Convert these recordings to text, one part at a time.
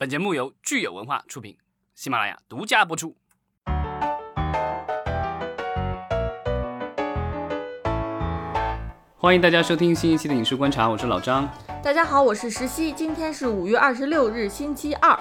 本节目由聚友文化出品，喜马拉雅独家播出。欢迎大家收听新一期的影视观察，我是老张。大家好，我是石溪，今天是五月二十六日，星期二。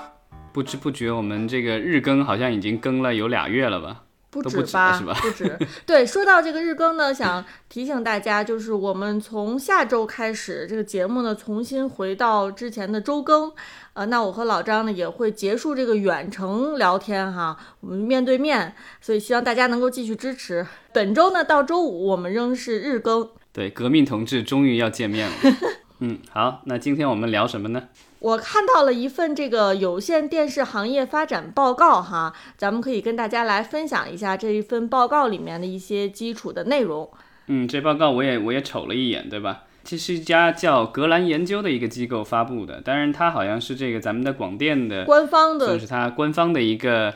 不知不觉，我们这个日更好像已经更了有俩月了吧？不止吧？不止。对，说到这个日更呢，想提醒大家，就是我们从下周开始，这个节目呢重新回到之前的周更。呃，那我和老张呢也会结束这个远程聊天哈，我们面对面，所以希望大家能够继续支持。本周呢到周五我们仍是日更。对，革命同志终于要见面了。嗯，好，那今天我们聊什么呢？我看到了一份这个有线电视行业发展报告，哈，咱们可以跟大家来分享一下这一份报告里面的一些基础的内容。嗯，这报告我也我也瞅了一眼，对吧？这是一家叫格兰研究的一个机构发布的，当然它好像是这个咱们的广电的官方的，就是它官方的一个。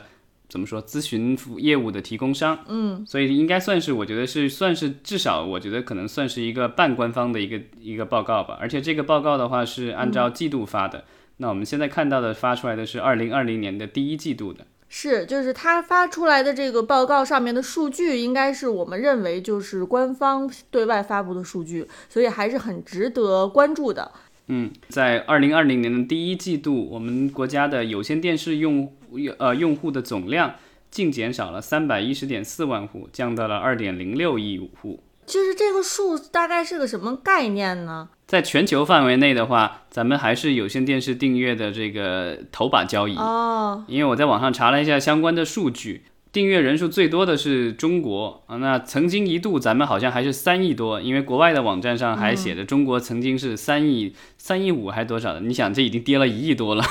怎么说？咨询服业务的提供商，嗯，所以应该算是，我觉得是算是至少，我觉得可能算是一个半官方的一个一个报告吧。而且这个报告的话是按照季度发的。那我们现在看到的发出来的是二零二零年的第一季度的，是就是他发出来的这个报告上面的数据，应该是我们认为就是官方对外发布的数据，所以还是很值得关注的。嗯，在二零二零年的第一季度，我们国家的有线电视用呃用户的总量净减少了三百一十点四万户，降到了二点零六亿户。就是这个数大概是个什么概念呢？在全球范围内的话，咱们还是有线电视订阅的这个头把交椅哦。因为我在网上查了一下相关的数据。订阅人数最多的是中国啊，那曾经一度咱们好像还是三亿多，因为国外的网站上还写着中国曾经是三亿三亿五还是多少的？你想这已经跌了一亿多了。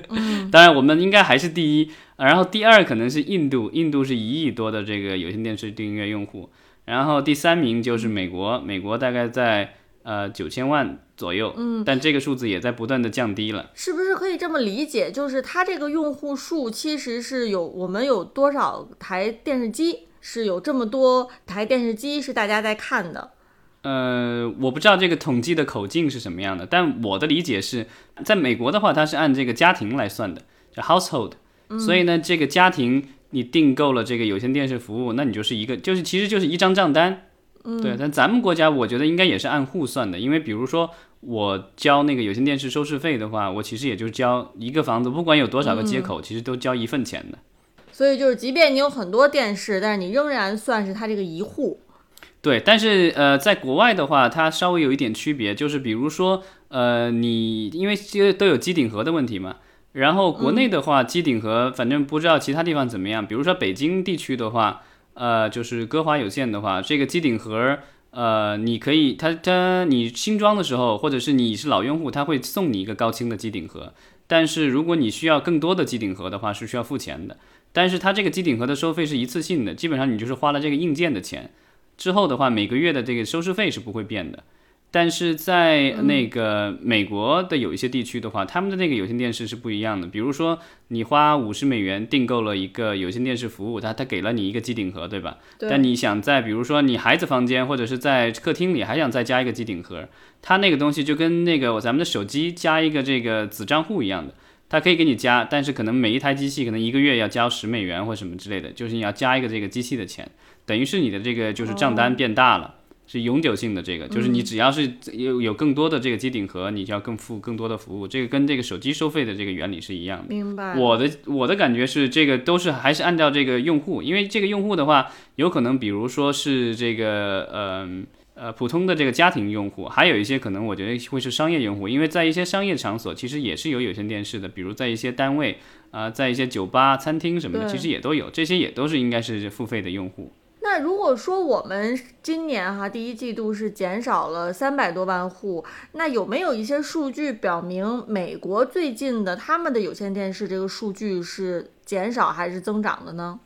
当然我们应该还是第一，然后第二可能是印度，印度是一亿多的这个有线电视订阅用户，然后第三名就是美国，美国大概在。呃，九千万左右，嗯，但这个数字也在不断的降低了，是不是可以这么理解？就是它这个用户数其实是有我们有多少台电视机，是有这么多台电视机是大家在看的。呃，我不知道这个统计的口径是什么样的，但我的理解是在美国的话，它是按这个家庭来算的，叫 household，所以呢，这个家庭你订购了这个有线电视服务，那你就是一个，就是其实就是一张账单。对，但咱们国家我觉得应该也是按户算的，因为比如说我交那个有线电视收视费的话，我其实也就交一个房子，不管有多少个接口，其实都交一份钱的。所以就是，即便你有很多电视，但是你仍然算是它这个一户。对，但是呃，在国外的话，它稍微有一点区别，就是比如说呃，你因为这个都有机顶盒的问题嘛，然后国内的话，机顶盒反正不知道其他地方怎么样，比如说北京地区的话。呃，就是歌华有线的话，这个机顶盒，呃，你可以，它它你新装的时候，或者是你是老用户，它会送你一个高清的机顶盒。但是如果你需要更多的机顶盒的话，是需要付钱的。但是它这个机顶盒的收费是一次性的，基本上你就是花了这个硬件的钱，之后的话每个月的这个收视费是不会变的。但是在那个美国的有一些地区的话，他们的那个有线电视是不一样的。比如说，你花五十美元订购了一个有线电视服务，他他给了你一个机顶盒，对吧？但你想在比如说你孩子房间或者是在客厅里还想再加一个机顶盒，它那个东西就跟那个咱们的手机加一个这个子账户一样的，它可以给你加，但是可能每一台机器可能一个月要交十美元或什么之类的，就是你要加一个这个机器的钱，等于是你的这个就是账单变大了。是永久性的，这个就是你只要是有有更多的这个机顶盒，你就要更付更多的服务，这个跟这个手机收费的这个原理是一样的。明白。我的我的感觉是，这个都是还是按照这个用户，因为这个用户的话，有可能比如说是这个呃呃普通的这个家庭用户，还有一些可能我觉得会是商业用户，因为在一些商业场所其实也是有有线电视的，比如在一些单位啊，在一些酒吧、餐厅什么的，其实也都有，这些也都是应该是付费的用户。那如果说我们今年哈第一季度是减少了三百多万户，那有没有一些数据表明美国最近的他们的有线电视这个数据是减少还是增长的呢？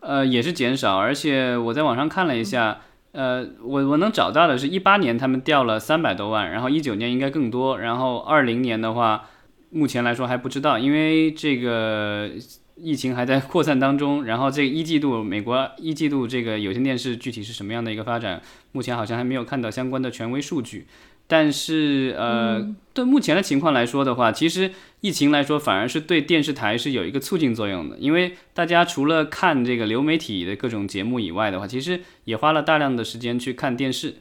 呃，也是减少，而且我在网上看了一下，呃，我我能找到的是一八年他们掉了三百多万，然后一九年应该更多，然后二零年的话，目前来说还不知道，因为这个。疫情还在扩散当中，然后这一季度美国一季度这个有线电视具体是什么样的一个发展，目前好像还没有看到相关的权威数据。但是呃，对目前的情况来说的话，其实疫情来说反而是对电视台是有一个促进作用的，因为大家除了看这个流媒体的各种节目以外的话，其实也花了大量的时间去看电视。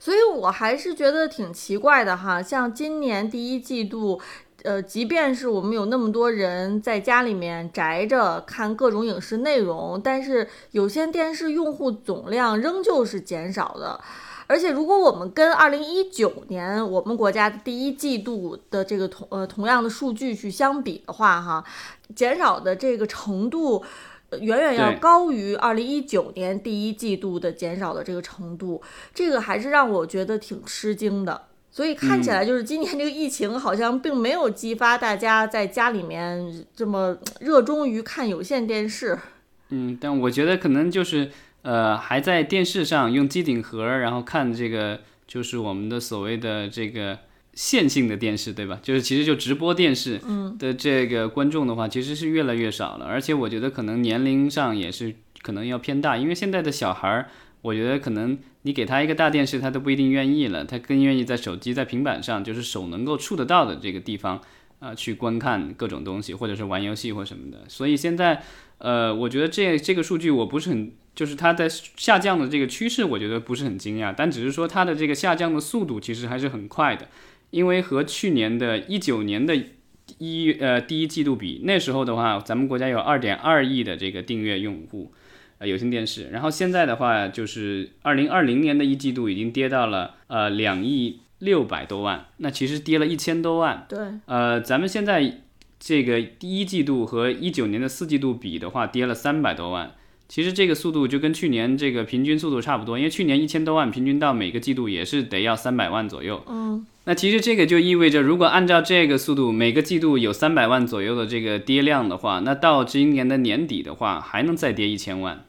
所以我还是觉得挺奇怪的哈，像今年第一季度。呃，即便是我们有那么多人在家里面宅着看各种影视内容，但是有线电视用户总量仍旧是减少的。而且，如果我们跟二零一九年我们国家的第一季度的这个同呃同样的数据去相比的话，哈，减少的这个程度远远要高于二零一九年第一季度的减少的这个程度，这个还是让我觉得挺吃惊的。所以看起来就是今年这个疫情好像并没有激发大家在家里面这么热衷于看有线电视。嗯，但我觉得可能就是呃还在电视上用机顶盒，然后看这个就是我们的所谓的这个线性的电视，对吧？就是其实就直播电视的这个观众的话，其实是越来越少了。而且我觉得可能年龄上也是可能要偏大，因为现在的小孩儿。我觉得可能你给他一个大电视，他都不一定愿意了，他更愿意在手机、在平板上，就是手能够触得到的这个地方，啊，去观看各种东西，或者是玩游戏或什么的。所以现在，呃，我觉得这这个数据我不是很，就是它在下降的这个趋势，我觉得不是很惊讶，但只是说它的这个下降的速度其实还是很快的，因为和去年的一九年的一呃第一季度比，那时候的话，咱们国家有二点二亿的这个订阅用户。呃，有线电视，然后现在的话，就是二零二零年的一季度已经跌到了呃两亿六百多万，那其实跌了一千多万。对，呃，咱们现在这个第一季度和一九年的四季度比的话，跌了三百多万。其实这个速度就跟去年这个平均速度差不多，因为去年一千多万，平均到每个季度也是得要三百万左右。嗯，那其实这个就意味着，如果按照这个速度，每个季度有三百万左右的这个跌量的话，那到今年的年底的话，还能再跌一千万。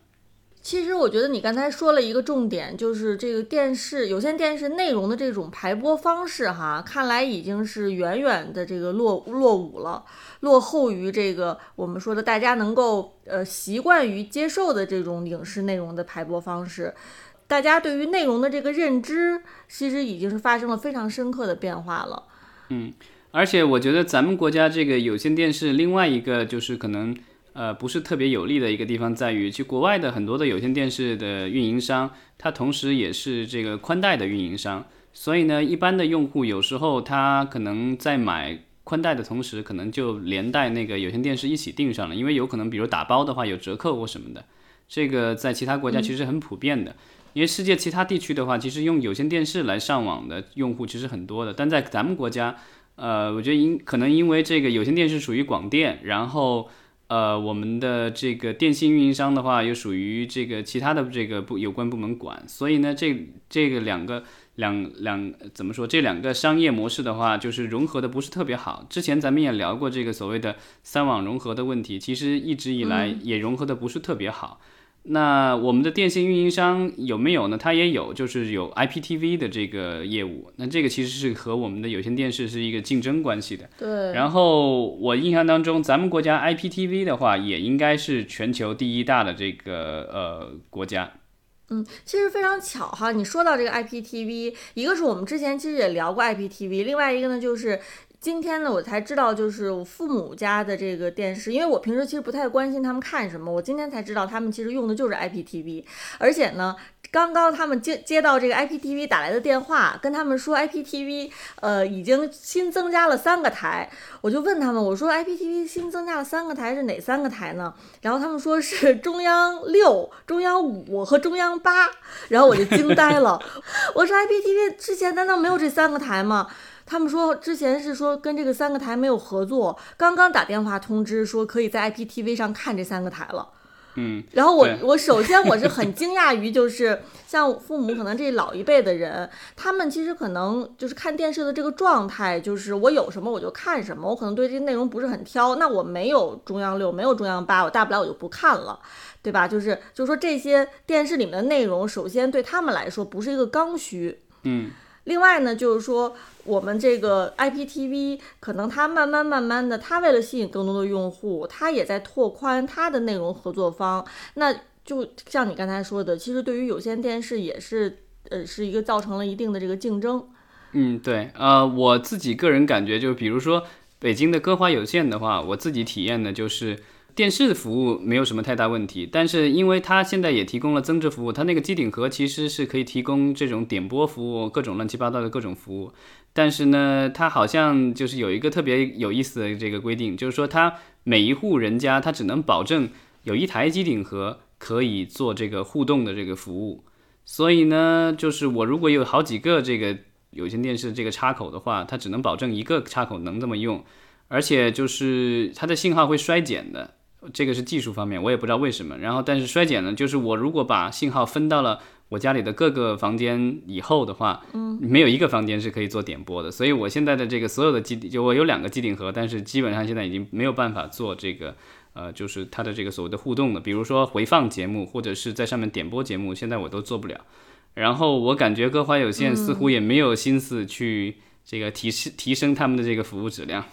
其实我觉得你刚才说了一个重点，就是这个电视有线电视内容的这种排播方式，哈，看来已经是远远的这个落落伍了，落后于这个我们说的大家能够呃习惯于接受的这种影视内容的排播方式。大家对于内容的这个认知，其实已经是发生了非常深刻的变化了。嗯，而且我觉得咱们国家这个有线电视另外一个就是可能。呃，不是特别有利的一个地方在于，去国外的很多的有线电视的运营商，它同时也是这个宽带的运营商，所以呢，一般的用户有时候他可能在买宽带的同时，可能就连带那个有线电视一起订上了，因为有可能比如打包的话有折扣或什么的，这个在其他国家其实很普遍的，因为世界其他地区的话，其实用有线电视来上网的用户其实很多的，但在咱们国家，呃，我觉得因可能因为这个有线电视属于广电，然后。呃，我们的这个电信运营商的话，又属于这个其他的这个部有关部门管，所以呢，这这个两个两两怎么说？这两个商业模式的话，就是融合的不是特别好。之前咱们也聊过这个所谓的三网融合的问题，其实一直以来也融合的不是特别好。那我们的电信运营商有没有呢？它也有，就是有 IPTV 的这个业务。那这个其实是和我们的有线电视是一个竞争关系的。对。然后我印象当中，咱们国家 IPTV 的话，也应该是全球第一大的这个呃国家。嗯，其实非常巧哈，你说到这个 IPTV，一个是我们之前其实也聊过 IPTV，另外一个呢就是。今天呢，我才知道，就是我父母家的这个电视，因为我平时其实不太关心他们看什么，我今天才知道他们其实用的就是 IPTV，而且呢，刚刚他们接接到这个 IPTV 打来的电话，跟他们说 IPTV 呃已经新增加了三个台，我就问他们，我说 IPTV 新增加了三个台是哪三个台呢？然后他们说是中央六、中央五和中央八，然后我就惊呆了，我说 IPTV 之前难道没有这三个台吗？他们说之前是说跟这个三个台没有合作，刚刚打电话通知说可以在 IPTV 上看这三个台了。嗯，然后我我首先我是很惊讶于，就是像父母可能这老一辈的人，他们其实可能就是看电视的这个状态，就是我有什么我就看什么，我可能对这些内容不是很挑。那我没有中央六，没有中央八，我大不了我就不看了，对吧？就是就是说这些电视里面的内容，首先对他们来说不是一个刚需。嗯。另外呢，就是说我们这个 IPTV 可能它慢慢慢慢的，它为了吸引更多的用户，它也在拓宽它的内容合作方。那就像你刚才说的，其实对于有线电视也是，呃，是一个造成了一定的这个竞争。嗯，对，呃，我自己个人感觉，就比如说北京的歌华有线的话，我自己体验的就是电视服务没有什么太大问题，但是因为它现在也提供了增值服务，它那个机顶盒其实是可以提供这种点播服务，各种乱七八糟的各种服务。但是呢，它好像就是有一个特别有意思的这个规定，就是说它每一户人家它只能保证有一台机顶盒可以做这个互动的这个服务。所以呢，就是我如果有好几个这个有线电视这个插口的话，它只能保证一个插口能这么用，而且就是它的信号会衰减的，这个是技术方面，我也不知道为什么。然后但是衰减呢，就是我如果把信号分到了。我家里的各个房间以后的话，嗯，没有一个房间是可以做点播的，所以我现在的这个所有的机顶，就我有两个机顶盒，但是基本上现在已经没有办法做这个，呃，就是它的这个所谓的互动的，比如说回放节目或者是在上面点播节目，现在我都做不了。然后我感觉歌华有线似乎也没有心思去这个提升提升他们的这个服务质量。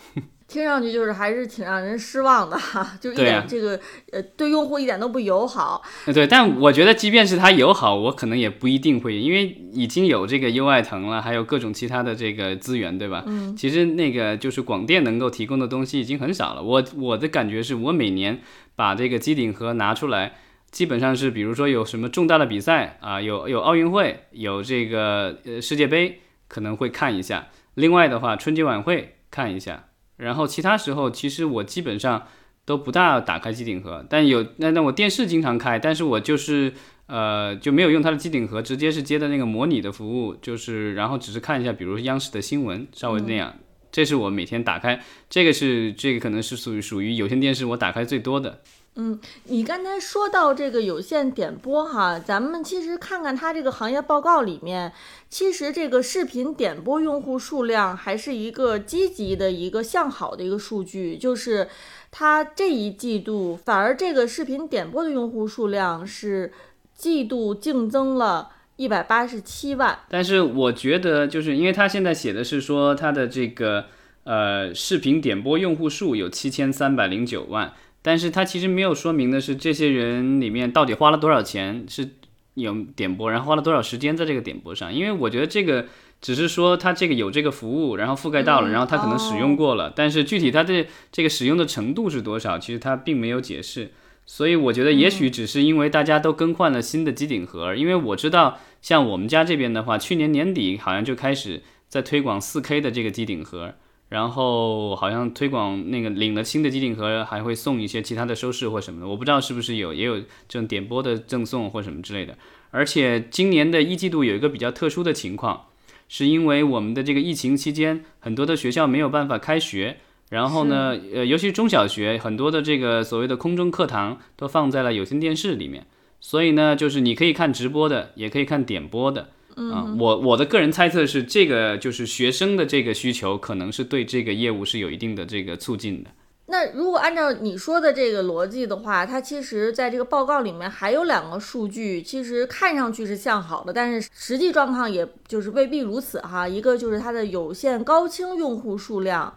听上去就是还是挺让人失望的哈，就一点这个呃对用户一点都不友好。对，但我觉得即便是它友好，我可能也不一定会，因为已经有这个优爱腾了，还有各种其他的这个资源，对吧？嗯。其实那个就是广电能够提供的东西已经很少了。我我的感觉是我每年把这个机顶盒拿出来，基本上是比如说有什么重大的比赛啊，有有奥运会，有这个呃世界杯，可能会看一下。另外的话，春节晚会看一下。然后其他时候，其实我基本上都不大打开机顶盒，但有那那我电视经常开，但是我就是呃就没有用它的机顶盒，直接是接的那个模拟的服务，就是然后只是看一下，比如央视的新闻，稍微那样，这是我每天打开，这个是这个可能是属于属于有线电视我打开最多的。嗯，你刚才说到这个有线点播哈，咱们其实看看它这个行业报告里面，其实这个视频点播用户数量还是一个积极的一个向好的一个数据，就是它这一季度反而这个视频点播的用户数量是季度净增了一百八十七万。但是我觉得，就是因为它现在写的是说它的这个呃视频点播用户数有七千三百零九万。但是他其实没有说明的是，这些人里面到底花了多少钱是有点播，然后花了多少时间在这个点播上。因为我觉得这个只是说他这个有这个服务，然后覆盖到了，然后他可能使用过了。但是具体他的这个使用的程度是多少，其实他并没有解释。所以我觉得也许只是因为大家都更换了新的机顶盒。因为我知道像我们家这边的话，去年年底好像就开始在推广 4K 的这个机顶盒。然后好像推广那个领了新的机顶盒，还会送一些其他的收视或什么的，我不知道是不是有也有这种点播的赠送或什么之类的。而且今年的一季度有一个比较特殊的情况，是因为我们的这个疫情期间，很多的学校没有办法开学，然后呢，呃，尤其是中小学，很多的这个所谓的空中课堂都放在了有线电视里面，所以呢，就是你可以看直播的，也可以看点播的。嗯，我我的个人猜测是，这个就是学生的这个需求，可能是对这个业务是有一定的这个促进的。那如果按照你说的这个逻辑的话，它其实在这个报告里面还有两个数据，其实看上去是向好的，但是实际状况也就是未必如此哈。一个就是它的有线高清用户数量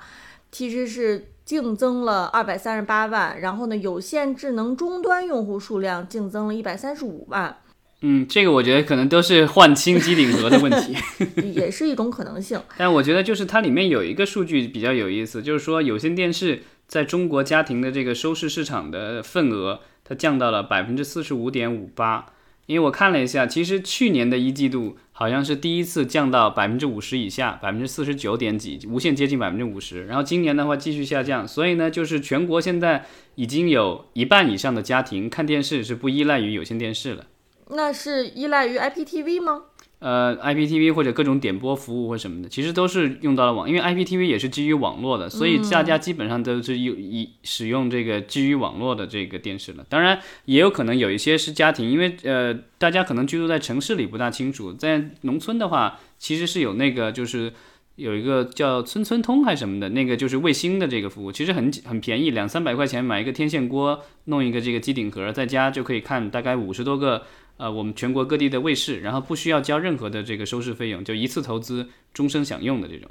其实是净增了二百三十八万，然后呢，有线智能终端用户数量净增了一百三十五万。嗯，这个我觉得可能都是换新机顶盒的问题，也是一种可能性。但我觉得就是它里面有一个数据比较有意思，就是说有线电视在中国家庭的这个收视市场的份额，它降到了百分之四十五点五八。因为我看了一下，其实去年的一季度好像是第一次降到百分之五十以下，百分之四十九点几，无限接近百分之五十。然后今年的话继续下降，所以呢，就是全国现在已经有一半以上的家庭看电视是不依赖于有线电视了。那是依赖于 IPTV 吗？呃，IPTV 或者各种点播服务或什么的，其实都是用到了网，因为 IPTV 也是基于网络的，所以大家基本上都是用以使用这个基于网络的这个电视了。当然，也有可能有一些是家庭，因为呃，大家可能居住在城市里不大清楚，在农村的话，其实是有那个就是有一个叫村村通还是什么的，那个就是卫星的这个服务，其实很很便宜，两三百块钱买一个天线锅，弄一个这个机顶盒，在家就可以看大概五十多个。呃，我们全国各地的卫视，然后不需要交任何的这个收视费用，就一次投资终身享用的这种，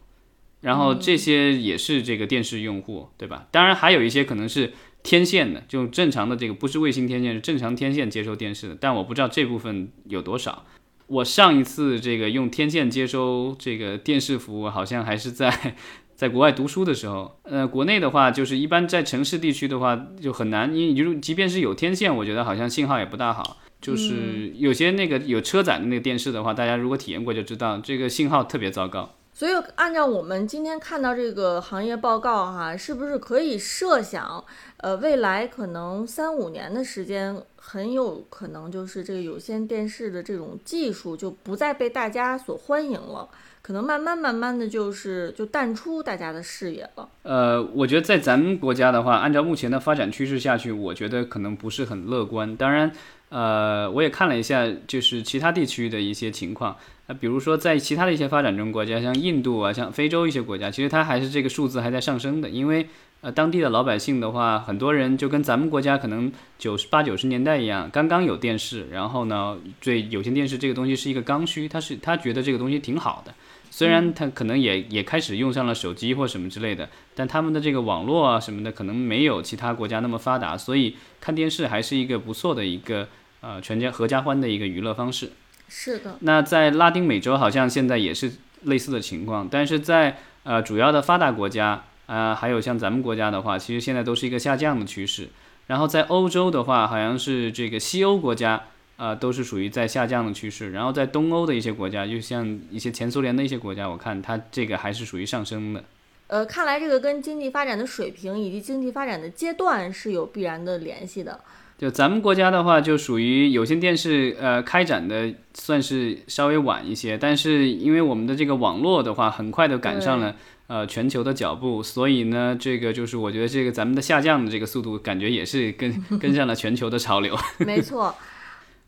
然后这些也是这个电视用户，对吧？当然还有一些可能是天线的，就正常的这个不是卫星天线，是正常天线接收电视的，但我不知道这部分有多少。我上一次这个用天线接收这个电视服务，好像还是在 在国外读书的时候。呃，国内的话，就是一般在城市地区的话就很难，因为如即便是有天线，我觉得好像信号也不大好。就是有些那个有车载的那个电视的话，大家如果体验过就知道，这个信号特别糟糕。所以按照我们今天看到这个行业报告哈，是不是可以设想，呃，未来可能三五年的时间，很有可能就是这个有线电视的这种技术就不再被大家所欢迎了，可能慢慢慢慢的就是就淡出大家的视野了。呃，我觉得在咱们国家的话，按照目前的发展趋势下去，我觉得可能不是很乐观。当然。呃，我也看了一下，就是其他地区的一些情况。那比如说，在其他的一些发展中国家，像印度啊，像非洲一些国家，其实它还是这个数字还在上升的。因为呃，当地的老百姓的话，很多人就跟咱们国家可能九十八九十年代一样，刚刚有电视，然后呢，对有线电视这个东西是一个刚需，他是他觉得这个东西挺好的。虽然他可能也也开始用上了手机或什么之类的，但他们的这个网络啊什么的可能没有其他国家那么发达，所以看电视还是一个不错的一个呃全家合家欢的一个娱乐方式。是的。那在拉丁美洲好像现在也是类似的情况，但是在呃主要的发达国家啊，还有像咱们国家的话，其实现在都是一个下降的趋势。然后在欧洲的话，好像是这个西欧国家。呃，都是属于在下降的趋势。然后在东欧的一些国家，就像一些前苏联的一些国家，我看它这个还是属于上升的。呃，看来这个跟经济发展的水平以及经济发展的阶段是有必然的联系的。就咱们国家的话，就属于有线电视呃开展的算是稍微晚一些，但是因为我们的这个网络的话，很快的赶上了呃全球的脚步，所以呢，这个就是我觉得这个咱们的下降的这个速度，感觉也是跟 跟上了全球的潮流。没错。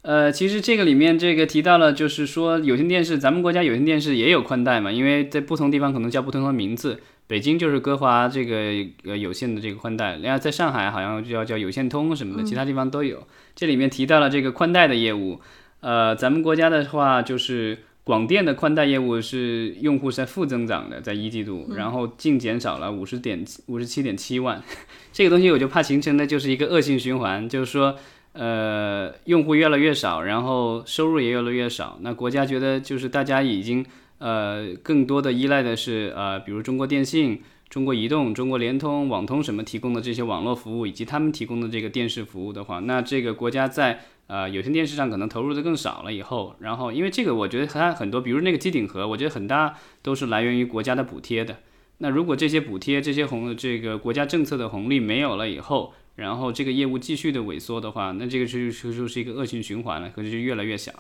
呃，其实这个里面这个提到了，就是说有线电视，咱们国家有线电视也有宽带嘛，因为在不同地方可能叫不同的名字。北京就是歌华这个呃有线的这个宽带，然后在上海好像就要叫有线通什么的，其他地方都有。这里面提到了这个宽带的业务，呃，咱们国家的话就是广电的宽带业务是用户在负增长的，在一季度，然后净减少了五十点五十七点七万，这个东西我就怕形成的就是一个恶性循环，就是说。呃，用户越来越少，然后收入也越来越少。那国家觉得就是大家已经呃更多的依赖的是呃，比如中国电信、中国移动、中国联通、网通什么提供的这些网络服务，以及他们提供的这个电视服务的话，那这个国家在呃有线电视上可能投入的更少了。以后，然后因为这个，我觉得它很多，比如那个机顶盒，我觉得很大都是来源于国家的补贴的。那如果这些补贴、这些红这个国家政策的红利没有了以后，然后这个业务继续的萎缩的话，那这个就就就是一个恶性循环了，可能就越来越小。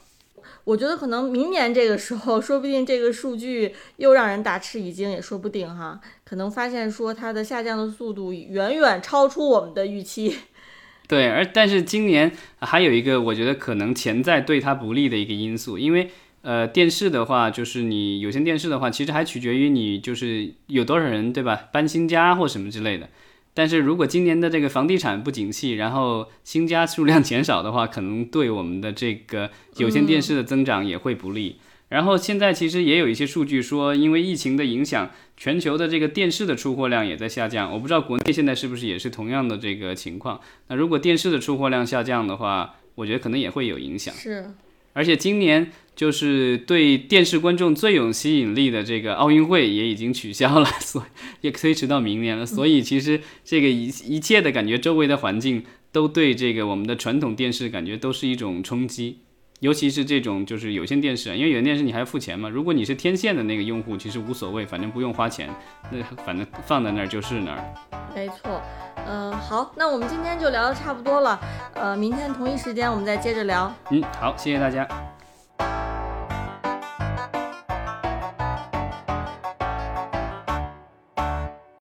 我觉得可能明年这个时候，说不定这个数据又让人大吃一惊，也说不定哈。可能发现说它的下降的速度远远超出我们的预期。对，而但是今年还有一个我觉得可能潜在对它不利的一个因素，因为呃电视的话，就是你有线电视的话，其实还取决于你就是有多少人对吧，搬新家或什么之类的。但是如果今年的这个房地产不景气，然后新家数量减少的话，可能对我们的这个有线电视的增长也会不利。然后现在其实也有一些数据说，因为疫情的影响，全球的这个电视的出货量也在下降。我不知道国内现在是不是也是同样的这个情况。那如果电视的出货量下降的话，我觉得可能也会有影响。是。而且今年就是对电视观众最有吸引力的这个奥运会也已经取消了，所以也推迟到明年了。所以其实这个一一切的感觉，周围的环境都对这个我们的传统电视感觉都是一种冲击，尤其是这种就是有线电视，因为有线电视你还要付钱嘛。如果你是天线的那个用户，其实无所谓，反正不用花钱，那反正放在那儿就是那儿。没错。嗯，好，那我们今天就聊的差不多了，呃，明天同一时间我们再接着聊。嗯，好，谢谢大家。